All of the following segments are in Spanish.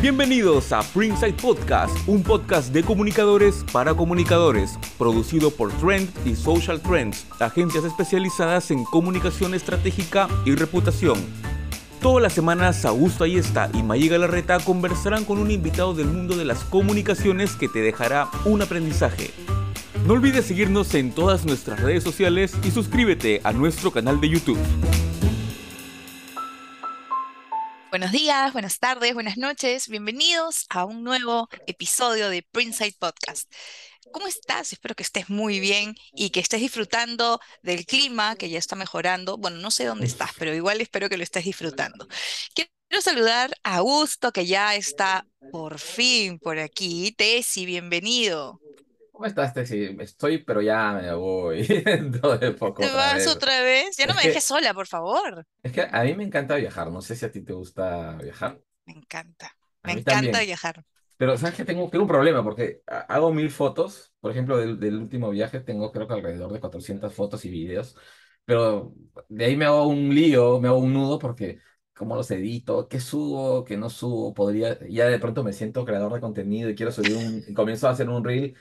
Bienvenidos a Pringside Podcast, un podcast de comunicadores para comunicadores, producido por Trend y Social Trends, agencias especializadas en comunicación estratégica y reputación. Todas las semanas Augusto Ayesta y Mayga Larreta conversarán con un invitado del mundo de las comunicaciones que te dejará un aprendizaje. No olvides seguirnos en todas nuestras redes sociales y suscríbete a nuestro canal de YouTube. Buenos días, buenas tardes, buenas noches. Bienvenidos a un nuevo episodio de Prinside Podcast. ¿Cómo estás? Espero que estés muy bien y que estés disfrutando del clima que ya está mejorando. Bueno, no sé dónde estás, pero igual espero que lo estés disfrutando. Quiero saludar a Augusto, que ya está por fin por aquí. Tessy, bienvenido. ¿Cómo estás, Tessy? Estoy, pero ya me voy dentro de poco. ¿Te otra vas vez. otra vez? Ya no Es me que, dejes sola, por favor. es que a mí me encanta viajar. No sé si a ti te gusta viajar. Me encanta, A me encanta también. viajar. Pero sabes que tengo, tengo un problema porque ha- hago mil fotos. Por ejemplo, del, del último viaje tengo creo que alrededor de 400 fotos y videos. Pero de ahí me hago un lío, me hago un nudo porque cómo los edito, qué subo, qué no subo. Podría, ya de pronto me siento creador de contenido y quiero subir un, y comienzo a hacer un reel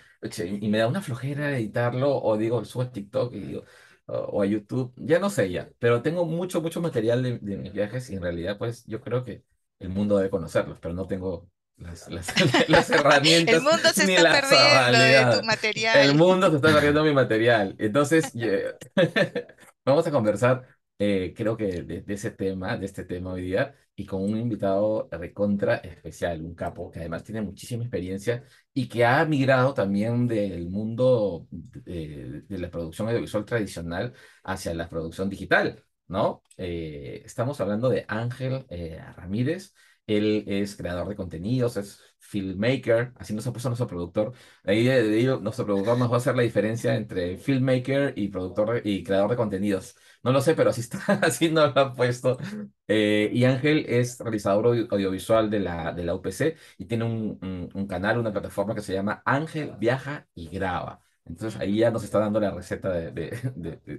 y me da una flojera editarlo o digo, subo a TikTok y digo, o a YouTube. Ya no sé ya, pero tengo mucho, mucho material de, de mis viajes y en realidad pues yo creo que el mundo debe conocerlos, pero no tengo las, las, las El herramientas mundo se ni está las perdiendo de tu habilidades. El material. mundo se está perdiendo mi material. Entonces, ye- vamos a conversar, eh, creo que de, de ese tema, de este tema hoy día, y con un invitado recontra especial, un capo que además tiene muchísima experiencia y que ha migrado también del mundo de, de la producción audiovisual tradicional hacia la producción digital, ¿no? Eh, estamos hablando de Ángel eh, Ramírez. Él es creador de contenidos, es filmmaker, así nos ha puesto nuestro productor. Ahí, de ahí nuestro productor nos va a hacer la diferencia entre filmmaker y productor y creador de contenidos. No lo sé, pero así está, así nos lo ha puesto. Eh, y Ángel es realizador audio- audiovisual de la, de la UPC y tiene un, canal, una plataforma que se llama Ángel Viaja y Graba. Entonces ahí ya nos está dando la receta de-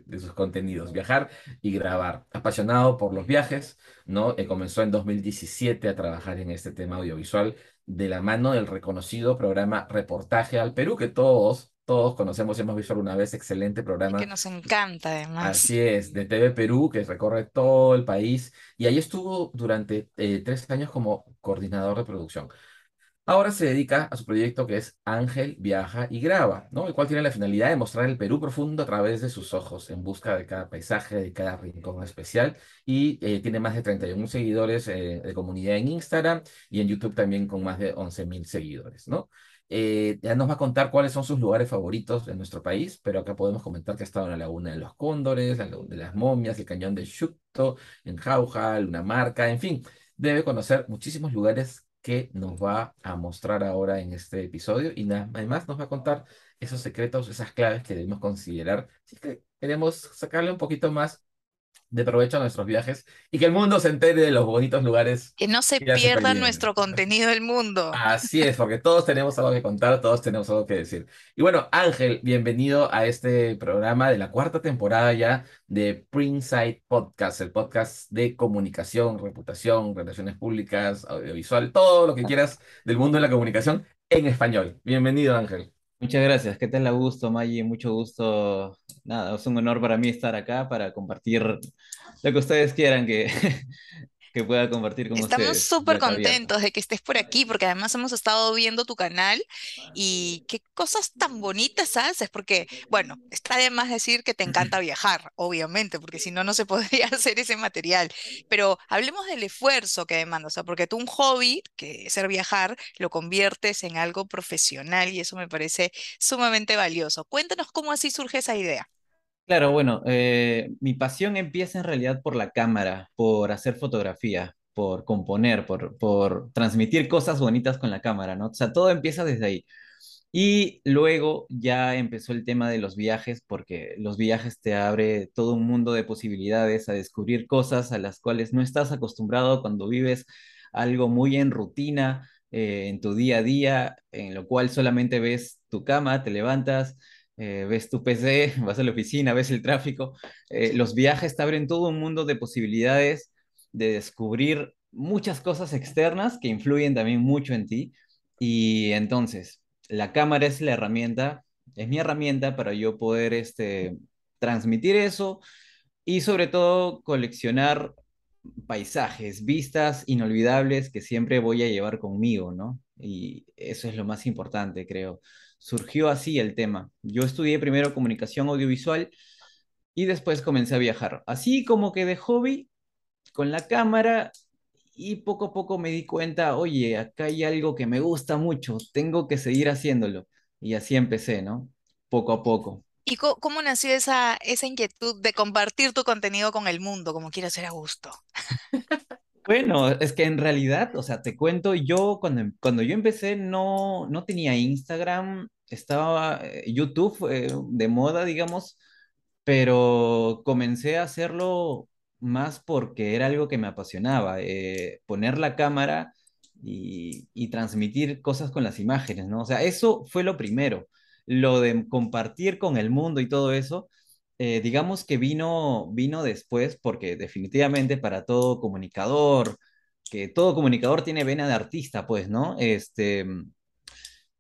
de sus contenidos, viajar y grabar. Apasionado por los viajes, ¿no? Eh, comenzó en 2017 a trabajar en este tema audiovisual de la mano del reconocido programa Reportaje al Perú, que todos, todos conocemos y hemos visto alguna vez, excelente Y que programa. nos encanta además. Así es, de TV Perú, que recorre todo el país, y ahí estuvo durante eh, tres años como coordinador de producción. Ahora se dedica a su proyecto que es Ángel Viaja y Graba, ¿no? El cual tiene la finalidad de mostrar el Perú profundo a través de sus ojos, en busca de cada paisaje, de cada rincón especial, y eh, tiene más de 31 seguidores eh, de comunidad en Instagram y en YouTube también con más de 11 mil seguidores, ¿no? Eh, ya nos va a contar cuáles son sus lugares favoritos en nuestro país, pero acá podemos comentar que ha estado en la Laguna de los Cóndores, la Laguna de las Momias, el Cañón de Xucto, en Jauja, Lunamarca, en fin, debe conocer muchísimos lugares que nos va a mostrar ahora en este episodio y na- además nos va a contar esos secretos, esas claves que debemos considerar. Si es que queremos sacarle un poquito más de provecho a nuestros viajes y que el mundo se entere de los bonitos lugares Que no se pierda nuestro contenido del mundo. Así es, porque todos tenemos algo que contar, todos tenemos algo que decir. Y bueno, Ángel, bienvenido a este programa de la cuarta temporada ya de Prinside Podcast, el podcast de comunicación, reputación, relaciones públicas, audiovisual, todo lo que quieras del mundo de la comunicación en español. Bienvenido, Ángel. Muchas gracias. ¿Qué tal, Augusto, Maggie? Mucho gusto. Nada, es un honor para mí estar acá para compartir lo que ustedes quieran que, que pueda compartir con Estamos ustedes. súper Puerta abierta. contentos de que estés por aquí, porque además hemos estado viendo tu canal y qué cosas tan bonitas haces, porque, bueno, está de más decir que te encanta viajar, obviamente, porque si no, no se podría hacer ese material. Pero hablemos del esfuerzo que demanda, o sea, porque tú un hobby, que es ser viajar, lo conviertes en algo profesional y eso me parece sumamente valioso. Cuéntanos cómo así surge esa idea. Claro, bueno, eh, mi pasión empieza en realidad por la cámara, por hacer fotografía, por componer, por, por transmitir cosas bonitas con la cámara, ¿no? O sea, todo empieza desde ahí. Y luego ya empezó el tema de los viajes, porque los viajes te abre todo un mundo de posibilidades a descubrir cosas a las cuales no estás acostumbrado cuando vives algo muy en rutina, eh, en tu día a día, en lo cual solamente ves tu cama, te levantas, eh, ves tu PC, vas a la oficina, ves el tráfico. Eh, los viajes te abren todo un mundo de posibilidades de descubrir muchas cosas externas que influyen también mucho en ti. Y entonces, la cámara es la herramienta, es mi herramienta para yo poder este, transmitir eso y sobre todo coleccionar paisajes, vistas inolvidables que siempre voy a llevar conmigo, ¿no? Y eso es lo más importante, creo. Surgió así el tema. Yo estudié primero comunicación audiovisual y después comencé a viajar. Así como que de hobby, con la cámara y poco a poco me di cuenta, oye, acá hay algo que me gusta mucho, tengo que seguir haciéndolo. Y así empecé, ¿no? Poco a poco. ¿Y cómo nació esa, esa inquietud de compartir tu contenido con el mundo, como quieras ser a gusto? Bueno, es que en realidad, o sea, te cuento, yo cuando, em- cuando yo empecé no, no tenía Instagram, estaba eh, YouTube de moda, digamos, pero comencé a hacerlo más porque era algo que me apasionaba, eh, poner la cámara y, y transmitir cosas con las imágenes, ¿no? O sea, eso fue lo primero. Lo de compartir con el mundo y todo eso, eh, digamos que vino, vino después porque definitivamente para todo comunicador, que todo comunicador tiene vena de artista, pues, ¿no? Este,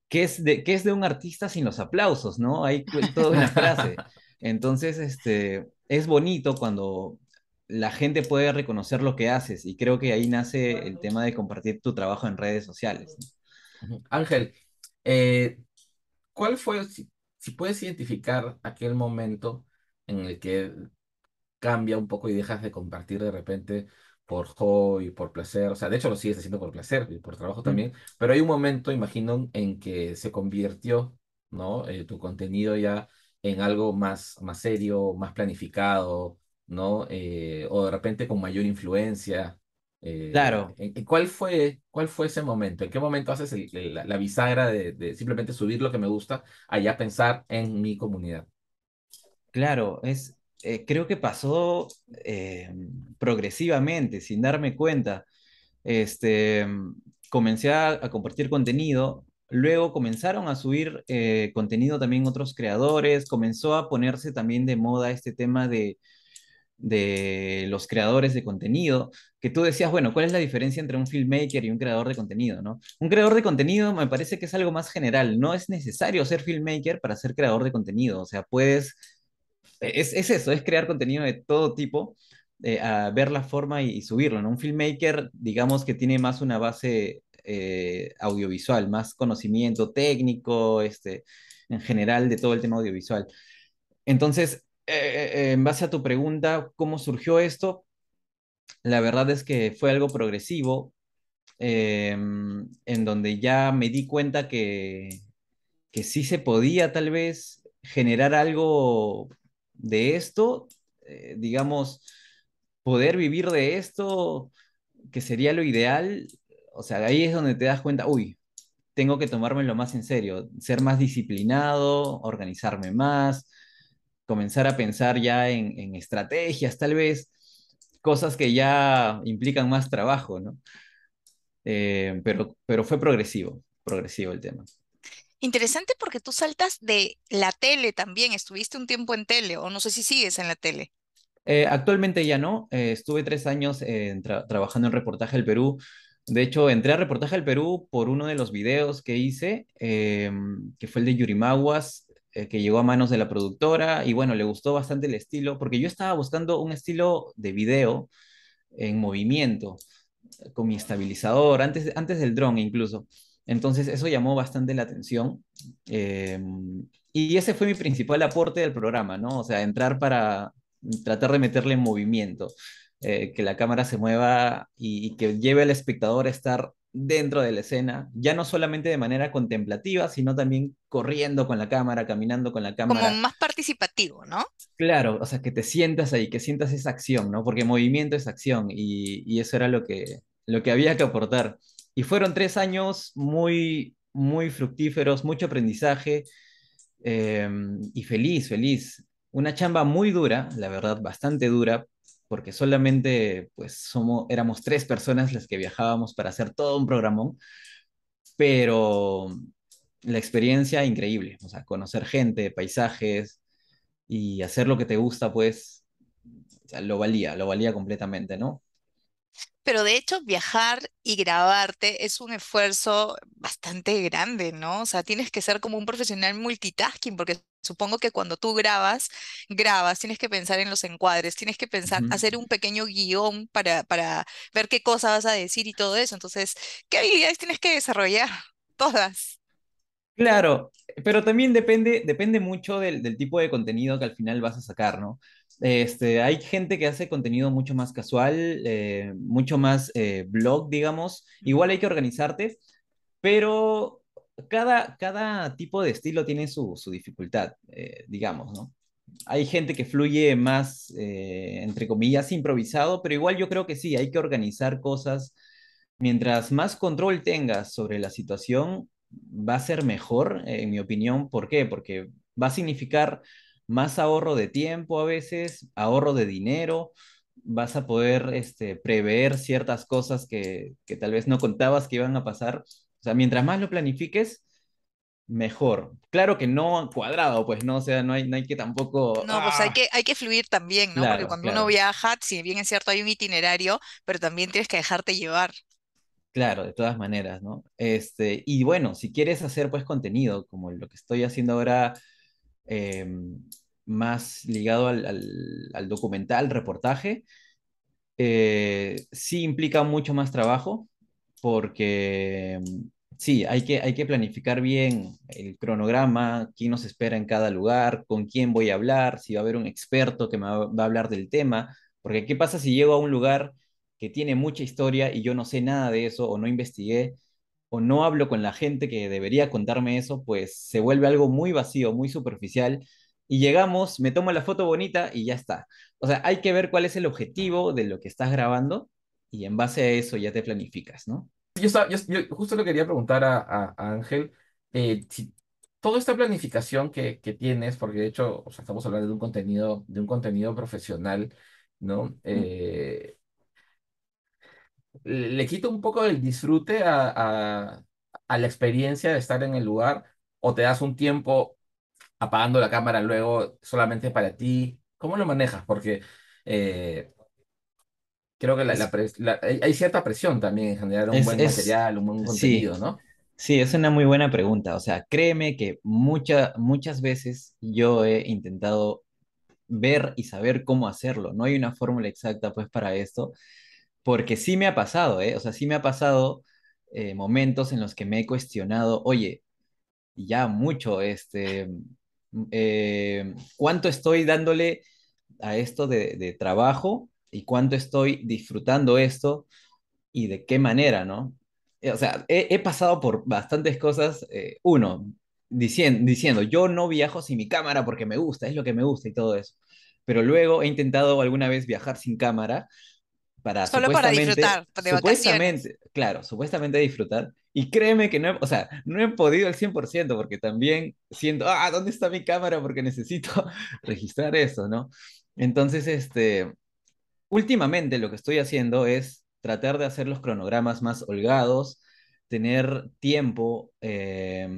¿qué es de, qué es de un artista sin los aplausos, ¿no? Hay toda una frase. Entonces, este, es bonito cuando la gente puede reconocer lo que haces y creo que ahí nace el tema de compartir tu trabajo en redes sociales. Ángel, eh, ¿cuál fue, si, si puedes identificar aquel momento en el que cambia un poco y dejas de compartir de repente por hobby, por placer, o sea, de hecho lo sigues haciendo por placer y por trabajo Mm. también, pero hay un momento, imagino, en que se convirtió, ¿no? Eh, tu contenido ya en algo más, más serio, más planificado, ¿no? Eh, o de repente con mayor influencia. Eh, Claro, ¿en- en ¿cuál fue, cuál fue ese momento? ¿En qué momento haces el- el- la, la bisagra de, de simplemente subir lo que me gusta a ya pensar en mi comunidad? Claro, es, eh, creo que pasó eh, progresivamente, sin darme cuenta. Este, comencé a, compartir contenido, luego comenzaron a subir eh, contenido también otros creadores, comenzó a ponerse también de moda este tema de, de los creadores de contenido, que tú decías, bueno, ¿cuál es la diferencia entre un filmmaker y un creador de contenido, no? Un creador de contenido me parece que es algo más general, no es necesario ser filmmaker para ser creador de contenido, o sea, puedes es, es eso, es crear contenido de todo tipo, eh, a ver la forma y, subirlo, ¿no? Un filmmaker, digamos que tiene más una base eh, audiovisual, más conocimiento técnico, este, en general de todo el tema audiovisual. Entonces, eh, eh, en base a tu pregunta, ¿cómo surgió esto? La verdad es que fue algo progresivo, eh, en donde ya me di cuenta que, que sí se podía tal vez generar algo de esto, eh, digamos, poder vivir de esto, que sería lo ideal, o sea, ahí es donde te das cuenta, uy, tengo que tomármelo más en serio, ser más disciplinado, organizarme más, comenzar a pensar ya en, en estrategias, tal vez, cosas que ya implican más trabajo, ¿no? Eh, pero, pero fue progresivo, progresivo el tema. Interesante porque tú saltas de la tele también, estuviste un tiempo en tele, o no sé si sigues en la tele. Eh, actualmente ya no. Eh, estuve tres años eh, tra- trabajando en Reportaje del Perú. De hecho, entré a Reportaje del Perú por uno de los videos que hice, eh, que fue el de Yurimaguas, eh, que llegó a manos de la productora y bueno, le gustó bastante el estilo, porque yo estaba buscando un estilo de video en movimiento, con mi estabilizador, antes, antes del dron incluso. Entonces, eso llamó bastante la atención. eh, y ese fue mi principal aporte del programa, ¿no? O sea, entrar para tratar de meterle en movimiento, eh, que la cámara se mueva y, y que lleve al espectador a estar dentro de la escena, ya no solamente de manera contemplativa, sino también corriendo con la cámara, caminando con la Como cámara. más participativo, ¿no? Claro, o sea, que te sientas ahí, que sientas esa acción, ¿no? Porque movimiento es acción y, y eso era lo que, lo que había que aportar. Y fueron tres años muy, muy fructíferos, mucho aprendizaje eh, y feliz, feliz. Una chamba muy dura, la verdad, bastante dura, porque solamente, pues, somos, éramos tres personas las que viajábamos para hacer todo un programón, pero la experiencia increíble, o sea, conocer gente, paisajes y hacer lo que te gusta, pues, lo valía, lo valía completamente, ¿no? Pero de hecho, viajar y grabarte es un esfuerzo bastante grande, ¿no? O sea, tienes que ser como un profesional multitasking, porque supongo que cuando tú grabas, grabas, tienes que pensar en los encuadres, tienes que pensar, hacer un pequeño guion para, para ver qué cosa vas a decir y todo eso. Entonces, ¿qué habilidades tienes que desarrollar? Todas. Claro, pero también depende, depende mucho del, del tipo de contenido que al final vas a sacar, ¿no? Este, hay gente que hace contenido mucho más casual, eh, mucho más eh, blog, digamos. Igual hay que organizarte, pero cada, cada tipo de estilo tiene su, su dificultad, eh, digamos, ¿no? Hay gente que fluye más, entre comillas, improvisado, pero igual yo creo que sí, hay que organizar cosas. Mientras más control tengas sobre la situación, va a ser mejor, en mi opinión. ¿Por qué? Porque va a significar más ahorro de tiempo a veces, ahorro de dinero, vas a poder este, prever ciertas cosas que, que tal vez no contabas que iban a pasar. O sea, mientras más lo planifiques, mejor. Claro que no cuadrado, pues no, o sea, no hay, no hay que tampoco... No, pues hay ¡Ah! que, hay que fluir también, ¿no? Porque Claro, cuando uno claro, viaja, si bien es cierto, hay un itinerario, pero también tienes que dejarte llevar. claro, de todas maneras, ¿no? Este, y bueno, si quieres hacer pues contenido, como lo que estoy haciendo ahora, eh, más ligado al, al- al documental, reportaje, eh, sí implica mucho más trabajo porque mm, sí, hay que, hay que planificar bien el cronograma, quién nos espera en cada lugar, con quién voy a hablar, si va a haber un experto que me va a hablar del tema, porque ¿qué pasa si llego a un lugar que tiene mucha historia y yo no sé nada de eso o no investigué? O no hablo con la gente que debería contarme eso, pues se vuelve algo muy vacío, muy superficial. Y llegamos, me tomo la foto bonita y ya está. O sea, hay que ver cuál es el objetivo de lo que estás grabando y en base a eso ya te planificas, ¿no? Yo, estaba- yo, yo justo le quería preguntar a, a- a Ángel, eh, si toda esta planificación que, que tienes, porque de hecho, o sea, estamos hablando de un contenido, de un contenido profesional, ¿no? Eh, le quita un poco el disfrute a, a, a la experiencia de estar en el lugar, o te das un tiempo apagando la cámara luego solamente para ti. ¿Cómo lo manejas? Porque eh, creo que la, la Es, pres- la- hay, cierta presión también en generar un es, buen es, material, un buen sí, contenido, ¿no? sí, es una muy buena pregunta. O sea, créeme que mucha, muchas veces yo he intentado ver y saber cómo hacerlo. No hay una fórmula exacta pues para esto, porque sí me ha pasado, ¿eh? O sea, sí me ha pasado eh, momentos en los que me he cuestionado, oye, ya mucho, este, eh, ¿cuánto estoy dándole a esto de, de trabajo y cuánto estoy disfrutando esto y de qué manera, ¿no? Eh, O sea, he, he pasado por bastantes cosas. eh, uno, diciendo, diciendo, yo no viajo sin mi cámara porque me gusta, es lo que me gusta y todo eso. Pero luego he intentado alguna vez viajar sin cámara para Solo para supuestamente, disfrutar, de supuestamente, claro, supuestamente disfrutar. Y créeme que no he, o sea, no he podido al 100% porque también siento, ah, ¿dónde está mi cámara? Porque necesito registrar eso, ¿no? Entonces, este, últimamente lo que estoy haciendo es tratar de hacer los cronogramas más holgados, tener tiempo eh,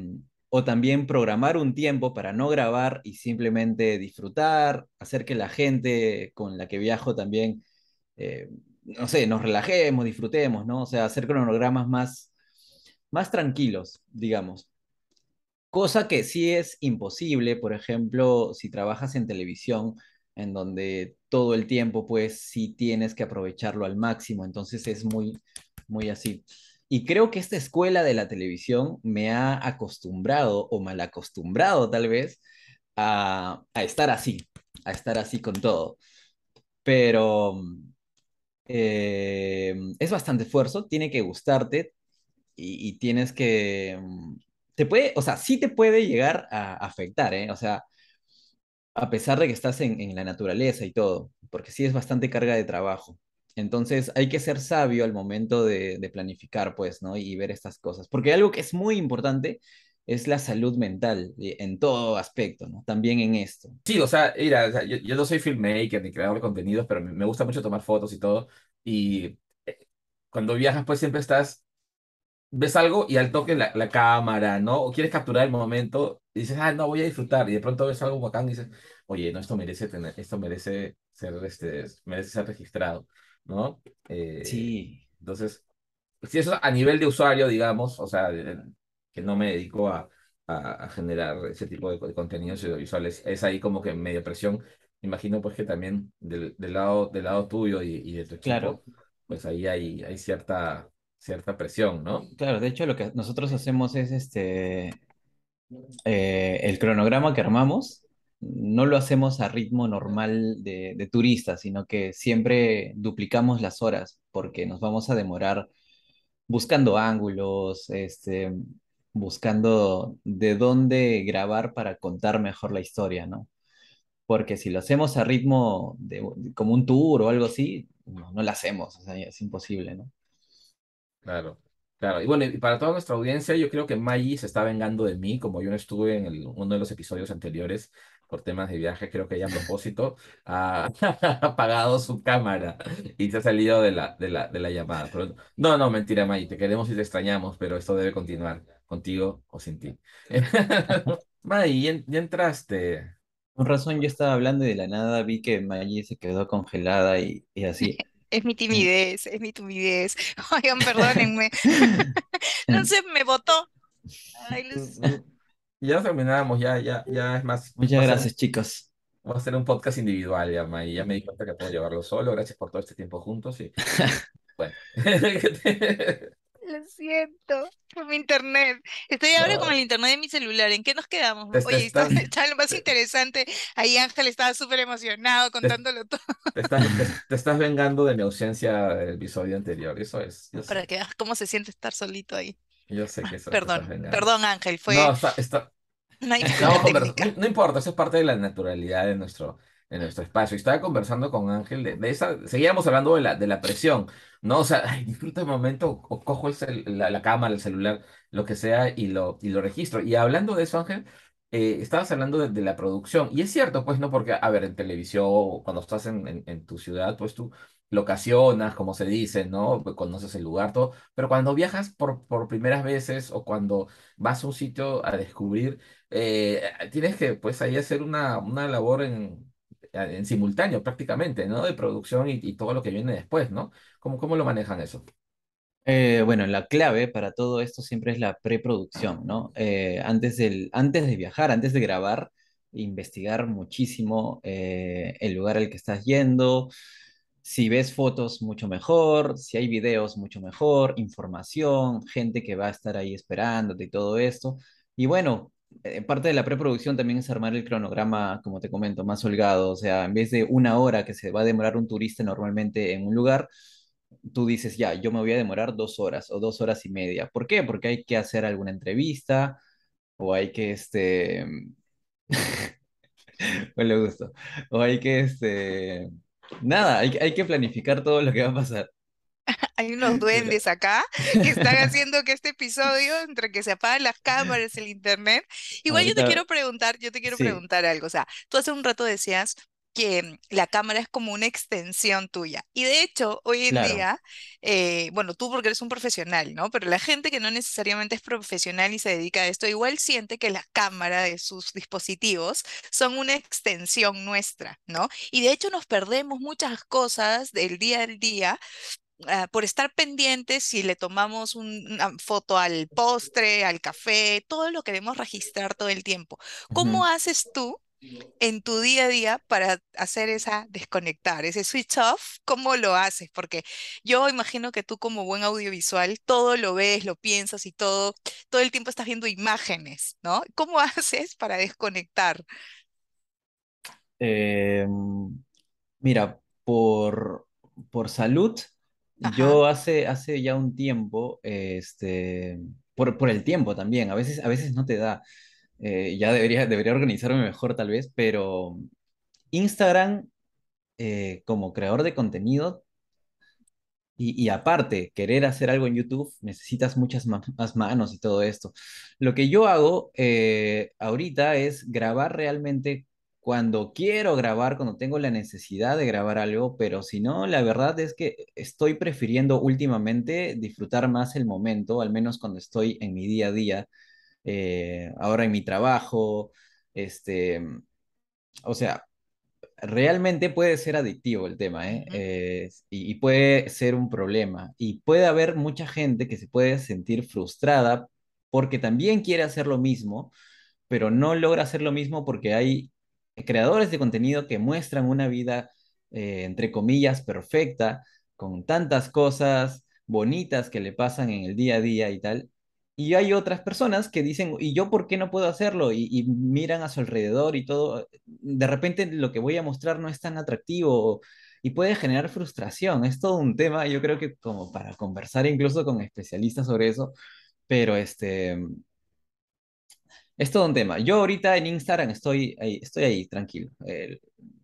o también programar un tiempo para no grabar y simplemente disfrutar, hacer que la gente con la que viajo también eh, no sé, nos relajemos, disfrutemos, ¿no? O sea, hacer cronogramas más, más tranquilos, digamos. Cosa que sí es imposible, por ejemplo, si trabajas en televisión, en donde todo el tiempo, pues sí tienes que aprovecharlo al máximo, entonces es muy, muy así. Y creo que esta escuela de la televisión me ha acostumbrado, o mal acostumbrado tal vez, a, a estar así, a estar así con todo. Pero eh, es bastante esfuerzo, tiene que gustarte y, tienes que... mm, Te puede, o sea, sí te puede llegar a afectar, ¿eh? O sea, a pesar de que estás en, en la naturaleza y todo, porque sí es bastante carga de trabajo. Entonces hay que ser sabio al momento de, de planificar, pues, ¿no? Y ver estas cosas. Porque algo que es muy importante es la salud mental eh, en todo aspecto, ¿no? También en esto. Sí, o sea, mira, o sea, yo, yo no soy filmmaker ni creador de contenidos, pero me, me gusta mucho tomar fotos y todo. Y eh, cuando viajas, pues siempre estás, ves algo y al toque la, la cámara, ¿no? O quieres capturar el momento y dices, ah, no, voy a disfrutar. Y de pronto ves algo bacán y dices, oye, no, esto merece tener, esto merece ser, este, merece ser registrado, ¿no? Eh, Sí, entonces, si eso a nivel de usuario, digamos, o sea, que no me dedico a, a, a generar ese tipo de, co- de contenidos audiovisuales, es ahí como que medio presión. Imagino pues que también del, del lado, del lado tuyo y, y de tu claro, equipo, pues ahí hay, hay cierta, cierta presión, ¿no? claro. De hecho, lo que nosotros hacemos es este, eh, el cronograma que armamos, no lo hacemos a ritmo normal de, de turistas, sino que siempre duplicamos las horas porque nos vamos a demorar buscando ángulos, este, buscando de dónde grabar para contar mejor la historia, ¿no? Porque si lo hacemos a ritmo de, como un tour o algo así, no, no lo hacemos, o sea, es imposible, ¿no? Claro, claro. Y bueno, y para toda nuestra audiencia, yo creo que Maggie se está vengando de mí, como yo no estuve en el- uno de los episodios anteriores por temas de viaje, creo que ella a propósito ha, apagado su cámara y se ha salido de la, de la, de la llamada. Pero, no, no, mentira, Maggie, te queremos y te extrañamos, pero esto debe continuar, contigo o sin ti. Maggie, ya, ya entraste. Con razón, yo estaba hablando y de la nada vi que Maggie se quedó congelada y, y así. Es mi timidez, es mi timidez. Oigan, perdónenme. No sé, me botó. Ay, los- Ya terminamos, ya, ya, ya es más. Muchas ser gracias, chicos. Vamos a hacer un podcast individual, ya, Ma, y ya me di cuenta que puedo llevarlo solo. Gracias por todo este tiempo juntos y bueno. Lo siento, fue mi internet. Estoy ahora con el internet de mi celular. ¿En qué nos quedamos? Oye, está, lo más te, interesante. Ahí Ángel estaba súper emocionado contándolo todo te estás, te, te estás vengando de mi ausencia del episodio anterior. Eso es, para que veas cómo se siente estar solito ahí. yo sé que eso estás Perdón, perdón Ángel, está, está, no, no importa, eso es parte de la naturalidad de nuestro, de nuestro espacio. Estaba conversando con Ángel de, de esa, seguíamos hablando de la, de la presión, ¿no? O sea, ay, disfruta el momento, o cojo el cel- la, la cámara, el celular, lo que sea, y lo, y lo registro. Y hablando de eso, Ángel, eh, estabas hablando de, de la producción. Y es cierto, pues, ¿no? Porque, a ver, en televisión, o cuando estás en, en, en tu ciudad, pues tú locacionas, como se dice, ¿no? Conoces el lugar, todo. Pero cuando viajas por, por primeras veces o cuando vas a un sitio a descubrir eh, tienes que pues ahí hacer una, una labor en, en simultáneo prácticamente, ¿no? De producción y, y todo lo que viene después, ¿no? ¿Cómo, cómo lo manejan eso? Eh, bueno, la clave para todo esto siempre es la preproducción, ¿no? Eh, antes del, antes de viajar, antes de grabar, investigar muchísimo eh, el lugar al que estás yendo. Si ves fotos, mucho mejor. Si hay videos, mucho mejor. Información, gente que va a estar ahí esperándote y todo esto. Y bueno, eh, parte de la preproducción también es armar el cronograma, como te comento, más holgado. O sea, en vez de una hora que se va a demorar un turista normalmente en un lugar tú dices, ya, yo me voy a demorar dos horas o dos horas y media. ¿Por qué? Porque hay que hacer alguna entrevista o hay que, este, gusto, o hay que, este, nada, hay, hay que planificar todo lo que va a pasar. Hay unos duendes acá que están haciendo que este episodio, entre que se apagan las cámaras, el internet. Igual yo te Ahorita, quiero preguntar, yo te quiero sí, preguntar algo. O sea, tú hace un rato decías que la cámara es como una extensión tuya. Y de hecho, hoy en claro. día, eh, bueno, tú porque eres un profesional, ¿no? Pero la gente que no necesariamente es profesional y se dedica a esto, igual siente que la cámara de sus dispositivos son una extensión nuestra, ¿no? Y de hecho nos perdemos muchas cosas del día al día ah, por estar pendientes si le tomamos un- una foto al postre, al café, todo lo queremos registrar todo el tiempo. ¿Cómo haces tú en tu día a día para hacer esa desconectar, ese switch off? ¿Cómo lo haces? Porque yo imagino que tú como buen audiovisual todo lo ves, lo piensas y todo, todo el tiempo estás viendo imágenes, ¿no? ¿Cómo haces para desconectar? Eh, mira, por, por salud. Yo hace, hace ya un tiempo, este, por, por el tiempo también, a veces, a veces no te da. Eh, ya debería, debería organizarme mejor tal vez, pero Instagram eh, como creador de contenido y, y aparte, querer hacer algo en YouTube, necesitas muchas ma- más manos y todo esto. Lo que yo hago eh, ahorita es grabar realmente cuando quiero grabar, cuando tengo la necesidad de grabar algo, pero si no, la verdad es que estoy prefiriendo últimamente disfrutar más el momento, al menos cuando estoy en mi día a día, eh, ahora en mi trabajo, este, o sea realmente puede ser adictivo el tema, ¿eh? Eh, y puede ser un problema. Y puede haber mucha gente que se puede sentir frustrada porque también quiere hacer lo mismo, pero no logra hacer lo mismo porque hay creadores de contenido que muestran una vida, eh, entre comillas, perfecta, con tantas cosas bonitas que le pasan en el día a día y tal. Y hay otras personas que dicen, ¿y yo por qué no puedo hacerlo? Y, y miran a su alrededor y todo. De repente lo que voy a mostrar no es tan atractivo y puede generar frustración. Es todo un tema, yo creo que como para conversar incluso con especialistas sobre eso, pero este, es todo un tema. Yo ahorita en Instagram estoy ahí, estoy ahí, tranquilo. Eh,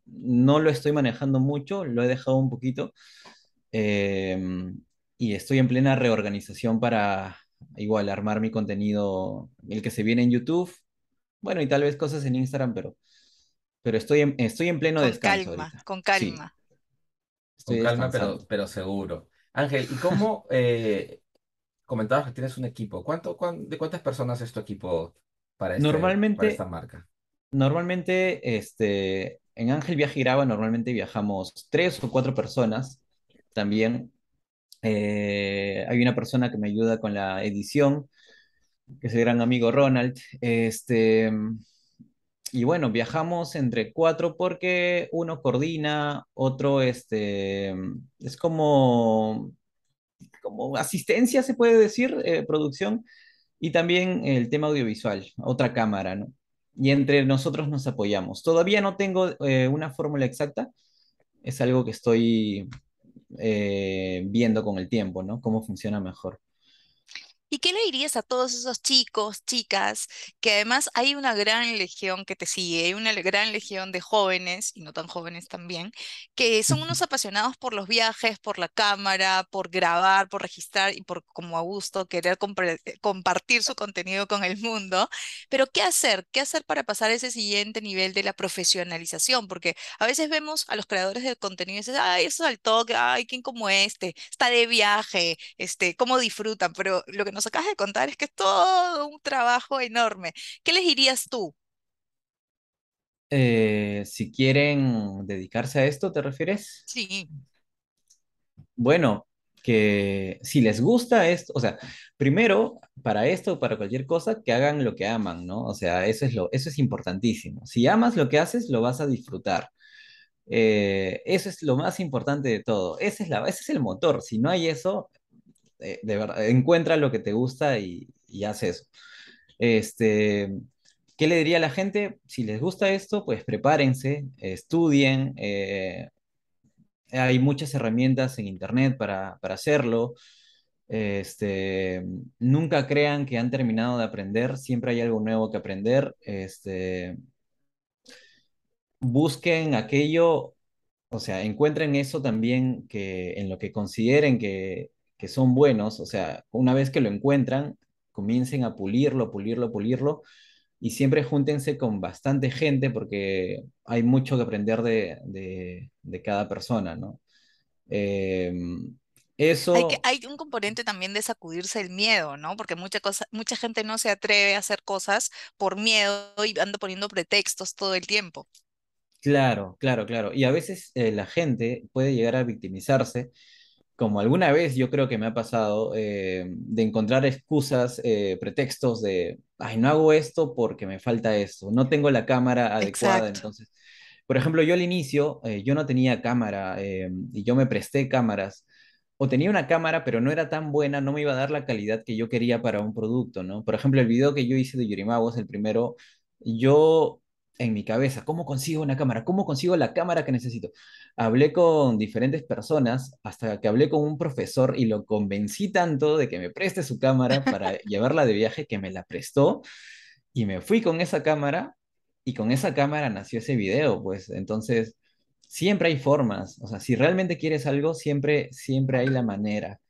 no lo estoy manejando mucho, lo he dejado un poquito. eh, y estoy en plena reorganización para igual armar mi contenido, el que se viene en YouTube. Bueno, y tal vez cosas en Instagram, pero, pero estoy en, estoy en pleno Con descanso calma, ahorita. con Sí, calma. Con calma, pero, pero seguro. Ángel, ¿y cómo eh, comentabas que tienes un equipo? ¿Cuánto, cuán- de cuántas personas es tu equipo para este, para esta Normalmente, marca? normalmente, este, en Ángel Viaje Graba, normalmente viajamos tres o cuatro personas también. Eh, hay una persona que me ayuda con la edición, que es el gran amigo Ronald. Este, y bueno, viajamos entre cuatro porque uno coordina, otro este, es como, como asistencia, se puede decir, eh, producción, y también el tema audiovisual, otra cámara, ¿no? Y entre nosotros nos apoyamos. Todavía no tengo eh, una fórmula exacta, es algo que estoy eh, viendo con el tiempo, ¿no? Cómo funciona mejor. ¿Y qué le dirías a todos esos chicos, chicas, que además hay una gran legión que te sigue, hay una gran legión de jóvenes, y no tan jóvenes también, que son unos apasionados por los viajes, por la cámara, por grabar, por registrar y por, como a gusto, querer compre- eh, compartir su contenido con el mundo? Pero ¿qué hacer? ¿Qué hacer para pasar a ese siguiente nivel de la profesionalización? Porque a veces vemos a los creadores de contenido y dices, ay, eso es al toque, ay, ¿quién como este? Está de viaje, este, cómo disfrutan, pero lo que nos acabas de contar es que es todo un trabajo enorme. ¿Qué les dirías tú? Eh, si quieren dedicarse a esto, ¿te refieres? Sí, Bueno, que si les gusta esto, o sea, primero, para esto, para cualquier cosa, que hagan lo que aman, ¿no? O sea, eso es lo, eso es importantísimo. Si amas lo que haces, lo vas a disfrutar. Eh, eso es lo más importante de todo. Ese es la, ese es el motor. Si no hay eso, eh, de verdad, encuentra lo que te gusta y, y haz eso. Este, ¿qué le diría a la gente? Si les gusta esto, pues prepárense, estudien. eh, hay muchas herramientas en internet para, para hacerlo. Este, nunca crean que han terminado de aprender, siempre hay algo nuevo que aprender. Este, busquen aquello, o sea, encuentren eso también que en lo que consideren que, que son buenos, o sea, una vez que lo encuentran, comiencen a pulirlo, pulirlo, pulirlo, y siempre júntense con bastante gente porque hay mucho que aprender de, de, de cada persona, ¿no? Eh, hay que, eso, hay un componente también de sacudirse el miedo, ¿no? Porque mucha cosa, mucha gente no se atreve a hacer cosas por miedo y anda poniendo pretextos todo el tiempo. claro, claro, claro. Y a veces eh, la gente puede llegar a victimizarse, como alguna vez yo creo que me ha pasado, eh, de encontrar excusas, eh, pretextos de, ay, no hago esto porque me falta esto, no tengo la cámara adecuada, Exacto. entonces, por ejemplo, yo al inicio, eh, yo no tenía cámara eh, y yo me presté cámaras. O tenía una cámara, pero no era tan buena, no me iba a dar la calidad que yo quería para un producto, ¿no? Por ejemplo, el video que yo hice de Yurimagos, el primero, yo en mi cabeza, ¿cómo consigo una cámara? ¿Cómo consigo la cámara que necesito? Hablé con diferentes personas hasta que hablé con un profesor y lo convencí tanto de que me preste su cámara para llevarla de viaje que me la prestó y me fui con esa cámara y con esa cámara nació ese video, pues entonces siempre hay formas, o sea, si realmente quieres algo, siempre, siempre hay la manera,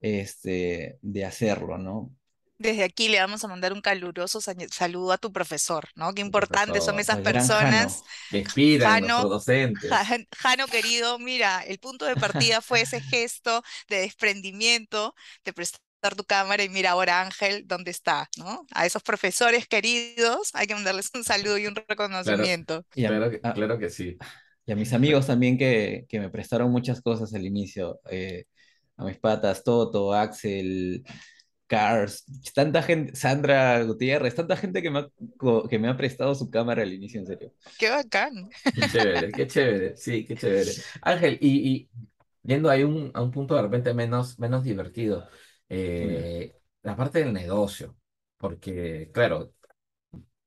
este, de hacerlo, ¿no? Desde aquí le vamos a mandar un caluroso sa- saludo a tu profesor, ¿no? Qué importantes son esas personas. Nuestros Jano, docentes. Jano querido, mira, el punto de partida fue ese gesto de desprendimiento, de prestar tu cámara y mira ahora Ángel, ¿dónde está? ¿No? A esos profesores queridos hay que mandarles un saludo y un Claro, reconocimiento. Y a- claro, que- a- claro que sí. Y a mis amigos también que, que me prestaron muchas cosas al inicio. eh, a mis patas, Toto, Axel, Cars, tanta gente, Sandra Gutiérrez, tanta gente que me ha, que me ha prestado su cámara al inicio, en serio. Qué bacán. Qué chévere, qué chévere, sí, qué chévere. Ángel, y, y yendo ahí un, a un punto de repente menos, menos divertido, eh, la parte del negocio, porque claro,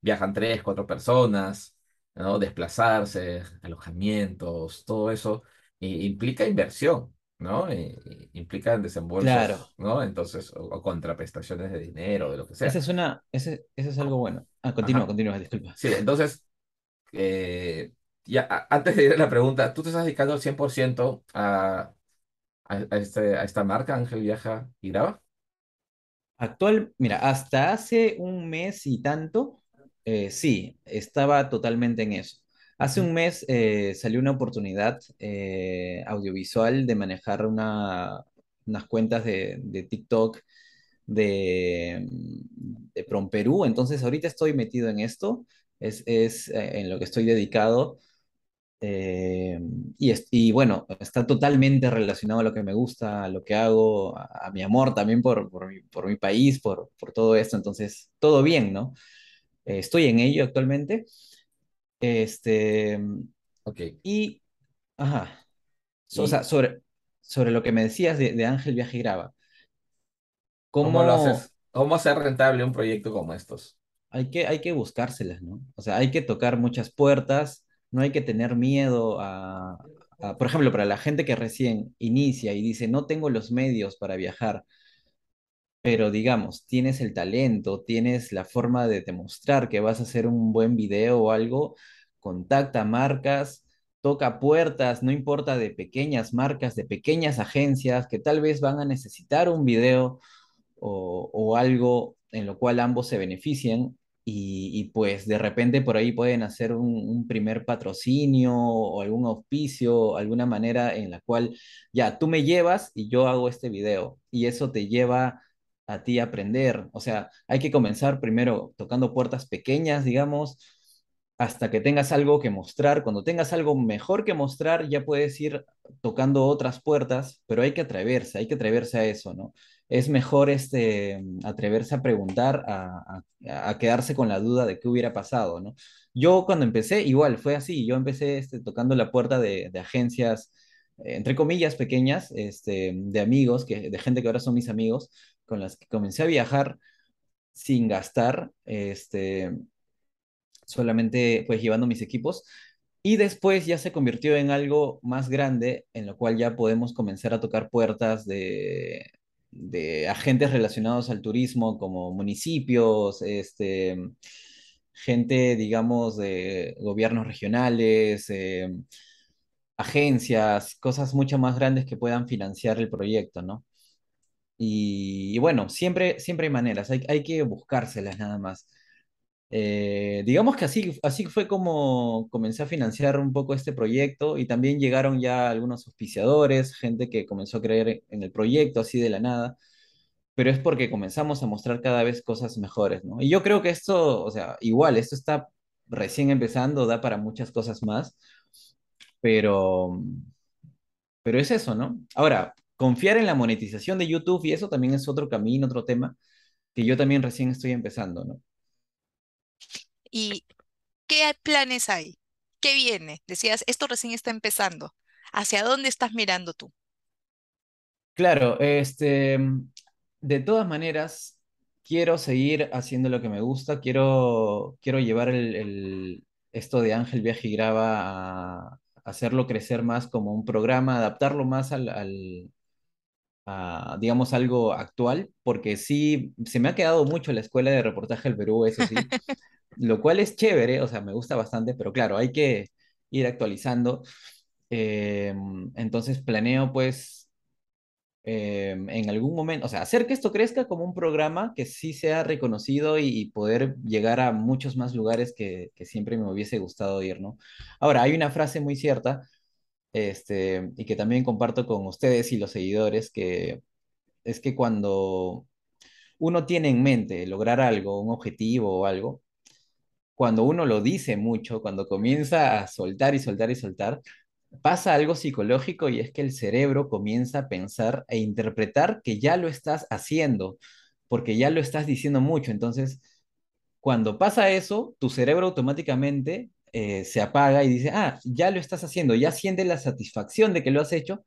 viajan tres, cuatro personas, ¿no? Desplazarse, alojamientos, todo eso eh, implica inversión, ¿no? Eh, eh, implica Claro, desembolsos, ¿no? Entonces, o, o contraprestaciones de dinero, de lo que sea. esa es una, ese, ese es algo bueno. Ah, continúa, continúa, disculpa. Sí, entonces, eh, ya a- antes de ir a la pregunta, ¿tú te estás dedicando al 100% a, a, a este, a esta marca, Ángel Viaja y Graba? Actual, mira, hasta hace un mes y tanto, eh, sí, estaba totalmente en eso. Hace un mes eh, salió una oportunidad eh, audiovisual de manejar una- unas cuentas de, de TikTok de, de Perú, entonces ahorita estoy metido en esto, es, es eh, en lo que estoy dedicado. Eh, y, es- y bueno, está totalmente relacionado a lo que me gusta, a lo que hago, a, a mi amor también por, por mi, por mi país, por, por todo esto. Entonces, todo bien, ¿no? Eh, estoy en ello actualmente. Este, Ok. y, ajá, o sea, ¿Y sobre, sobre lo que me decías de, de Ángel Viaje y Graba, cómo lo ¿cómo haces? ¿Cómo hacer rentable un proyecto como estos? hay que, hay que buscárselas, ¿no? O sea, hay que tocar muchas puertas, no hay que tener miedo a, a- por ejemplo, para la gente que recién inicia y dice, no tengo los medios para viajar, pero digamos, tienes el talento, tienes la forma de demostrar que vas a hacer un buen video o algo, contacta marcas, toca puertas, no importa de pequeñas marcas, de pequeñas agencias que tal vez van a necesitar un video o, o algo en lo cual ambos se beneficien y, y, pues de repente por ahí pueden hacer un, primer patrocinio o algún auspicio, alguna manera en la cual ya tú me llevas y yo hago este video y eso te lleva a ti aprender. O sea, hay que comenzar primero tocando puertas pequeñas, digamos, hasta que tengas algo que mostrar. Cuando tengas algo mejor que mostrar, ya puedes ir tocando otras puertas, pero hay que atreverse, hay que atreverse a eso, ¿no? Es mejor este, atreverse a preguntar, a, quedarse con la duda de qué hubiera pasado, ¿no? Yo cuando empecé, igual, fue así, yo empecé este, tocando la puerta de, de agencias, entre comillas, pequeñas, este, de amigos, que, de gente que ahora son mis amigos, con las que comencé a viajar sin gastar, este, solamente pues llevando mis equipos. Y después ya se convirtió en algo más grande, en lo cual ya podemos comenzar a tocar puertas de, de agentes relacionados al turismo, como municipios, este, gente, digamos, de gobiernos regionales, eh, agencias, cosas mucho más grandes que puedan financiar el proyecto, ¿no? Y, bueno, siempre, siempre hay maneras, hay, hay que buscárselas nada más. Eh, digamos que así, así fue como comencé a financiar un poco este proyecto y también llegaron ya algunos auspiciadores, gente que comenzó a creer en el proyecto así de la nada, pero es porque comenzamos a mostrar cada vez cosas mejores, ¿no? Y yo creo que esto, o sea, igual, esto está recién empezando, da para muchas cosas más, pero, pero es eso, ¿no? Ahora, confiar en la monetización de YouTube y eso también es otro camino, otro tema que yo también recién estoy empezando, ¿no? ¿Y qué planes hay? ¿Qué viene? Decías, esto recién está empezando. ¿Hacia dónde estás mirando tú? Claro, este, de todas maneras, quiero seguir haciendo lo que me gusta, quiero, quiero llevar el, el- esto de Ángel Viaje y Graba a hacerlo crecer más como un programa, adaptarlo más al, al- a, digamos, algo actual, porque sí, se me ha quedado mucho la escuela de reportaje del Perú, eso sí, lo cual es chévere, o sea, me gusta bastante, pero claro, hay que ir actualizando. Eh, entonces planeo pues eh, en algún momento, o sea, hacer que esto crezca como un programa que sí sea reconocido y, y poder llegar a muchos más lugares que, que siempre me hubiese gustado ir, ¿no? Ahora, hay una frase muy cierta, este, y que también comparto con ustedes y los seguidores, que es que cuando uno tiene en mente lograr algo, un objetivo o algo, cuando uno lo dice mucho, cuando comienza a soltar y soltar y soltar, pasa algo psicológico y es que el cerebro comienza a pensar e interpretar que ya lo estás haciendo, porque ya lo estás diciendo mucho. Entonces, cuando pasa eso, tu cerebro automáticamente eh, se apaga y dice, ah, ya lo estás haciendo, ya siente la satisfacción de que lo has hecho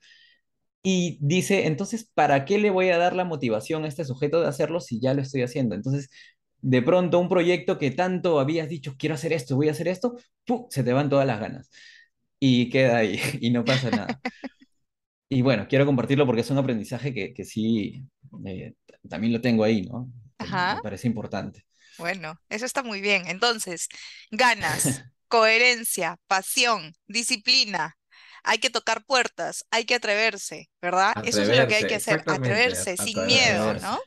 y dice, entonces, ¿para qué le voy a dar la motivación a este sujeto de hacerlo si ya lo estoy haciendo? Entonces, de pronto un proyecto que tanto habías dicho, quiero hacer esto, voy a hacer esto, ¡pum! se te van todas las ganas y queda ahí y no pasa nada. Y bueno, quiero compartirlo porque es un aprendizaje que, que sí, eh, también lo tengo ahí, ¿no? Ajá. Me parece importante. Bueno, eso está muy bien. Entonces, ganas, coherencia, pasión, disciplina. Hay que tocar puertas, hay que atreverse, ¿verdad? Eso es lo que hay que hacer, atreverse, sin miedo. ¿no?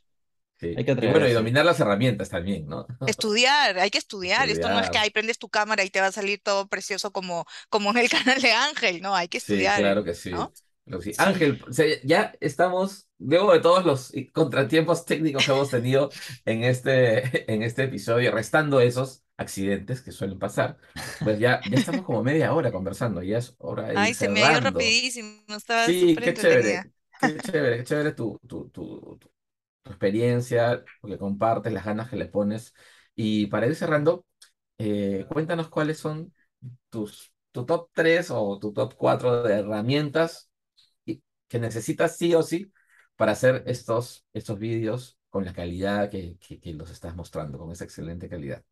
Sí. Hay que Y bueno, y dominar las herramientas también, ¿no? Estudiar, hay que estudiar. Esto no es que ahí prendes tu cámara y te va a salir todo precioso como, como en el canal de Ángel, ¿no? Hay que Sí, estudiar, claro que sí. ¿no? Claro que sí. Sí. Ángel, o sea, ya estamos, luego de todos los contratiempos técnicos que hemos tenido en este, en este episodio, restando esos accidentes que suelen pasar, pues ya, ya estamos como media hora conversando, ya es hora de Ay, se me dio rapidísimo, estaba Sí, súper qué chévere, qué chévere, qué chévere tu, tu, tu, tu, experiencia, lo que compartes, las ganas que le pones. Y para ir cerrando, eh, cuéntanos cuáles son tus, tu top 3 o tu top 4 de herramientas que necesitas sí o sí para hacer estos, estos vídeos con la calidad que, que, que los estás mostrando, con esa excelente calidad.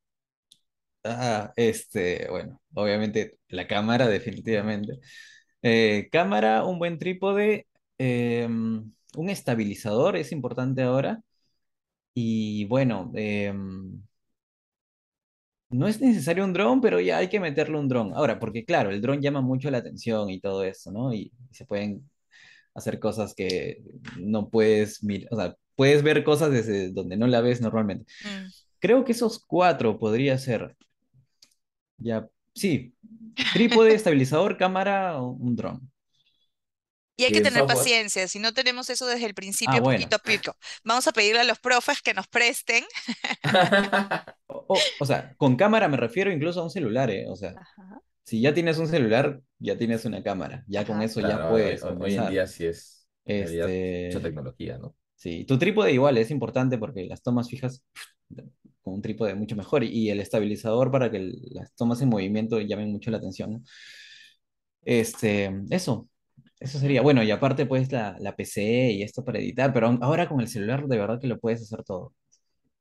Ah, este, bueno, obviamente la cámara, definitivamente. Eh, cámara, un buen trípode, em, un estabilizador es importante ahora. Y bueno, em, no es necesario un dron, pero ya hay que meterle un dron. Ahora, porque claro, el dron llama mucho la atención y todo eso, ¿no? Y, se pueden hacer cosas que no puedes mirar, o sea, puedes ver cosas desde donde no la ves normalmente. Mm. Creo que esos cuatro podría ser. Ya, sí. Trípode, estabilizador, cámara, o un dron. Y hay Y que el tener software. paciencia, si no tenemos eso desde el Ah, principio, bueno. poquito a poco. Vamos a pedirle a los profes que nos presten. O, sea, con cámara me refiero incluso a un celular, ¿eh? O sea, Ajá, si ya tienes un celular, ya tienes una cámara. Ya con Ajá. eso ya Claro, puedes hoy- hoy en comenzar. día sí es en realidad mucha Este, tecnología, ¿no? sí, tu trípode igual es importante porque las tomas fijas un trípode mucho mejor y, el estabilizador para que las tomas en movimiento llamen mucho la atención. Este, eso, eso sería. Bueno, y aparte pues la, la PC y esto para editar, pero ahora con el celular de verdad que lo puedes hacer todo.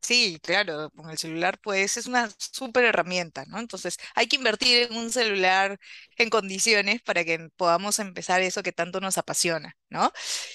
Sí, claro, con el celular pues es una súper herramienta, ¿no? Entonces hay que invertir en un celular en condiciones para que podamos empezar eso que tanto nos apasiona, ¿no?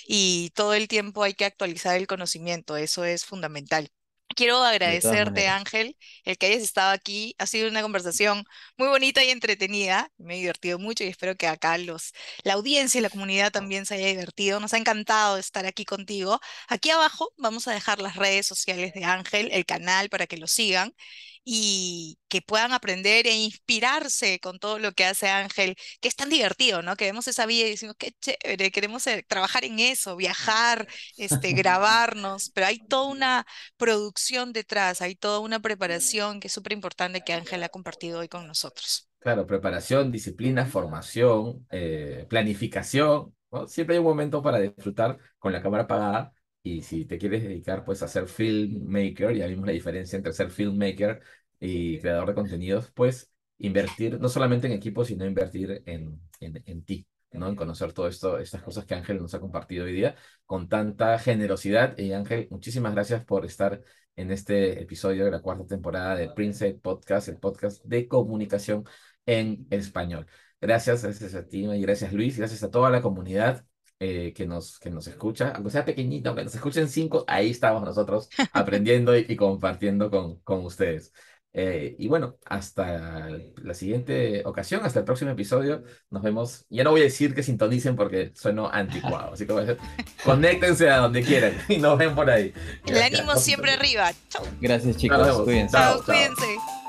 Y todo el tiempo hay que actualizar el conocimiento, eso es fundamental. Quiero agradecerte. Ángel, el que hayas estado aquí. Ha sido una conversación muy bonita y entretenida. Me he divertido mucho y espero que acá los, la audiencia y la comunidad también se haya divertido. Nos ha encantado estar aquí contigo. Aquí abajo vamos a dejar las redes sociales de Ángel, el canal para que lo sigan y que puedan aprender e inspirarse con todo lo que hace Ángel, que es tan divertido, ¿no? Que vemos esa vida y decimos, qué chévere, queremos eh, trabajar en eso, viajar, este, grabarnos, pero hay toda una producción detrás, hay toda una preparación que es súper importante que Ángel ha compartido hoy con nosotros. Claro, preparación, disciplina, formación, eh, planificación, ¿no? Siempre hay un momento para disfrutar con la cámara apagada y si te quieres dedicar pues a ser filmmaker, ya vimos la diferencia entre ser filmmaker y creador de contenidos, pues invertir no solamente en equipo, sino invertir en, en, en ti, ¿no? En conocer todo esto, estas cosas que Ángel nos ha compartido hoy día con tanta generosidad. Y Ángel, muchísimas gracias por estar en este episodio de la cuarta temporada de Prince Podcast, el podcast de comunicación en español. Gracias, gracias a ti y gracias Luis, gracias a toda la comunidad eh, que nos, que nos escucha, aunque sea pequeñito, aunque nos escuchen cinco, ahí estamos nosotros aprendiendo y, y compartiendo con, con ustedes. Eh, y bueno, hasta la siguiente ocasión, hasta el próximo episodio, nos vemos. Ya no voy a decir que sintonicen porque sueno anticuado, así que voy a decir, conéctense a donde quieran y nos ven por ahí. El ya, ánimo siempre arriba. Chau, Gracias chicos, cuídense. Chao, chao. cuídense.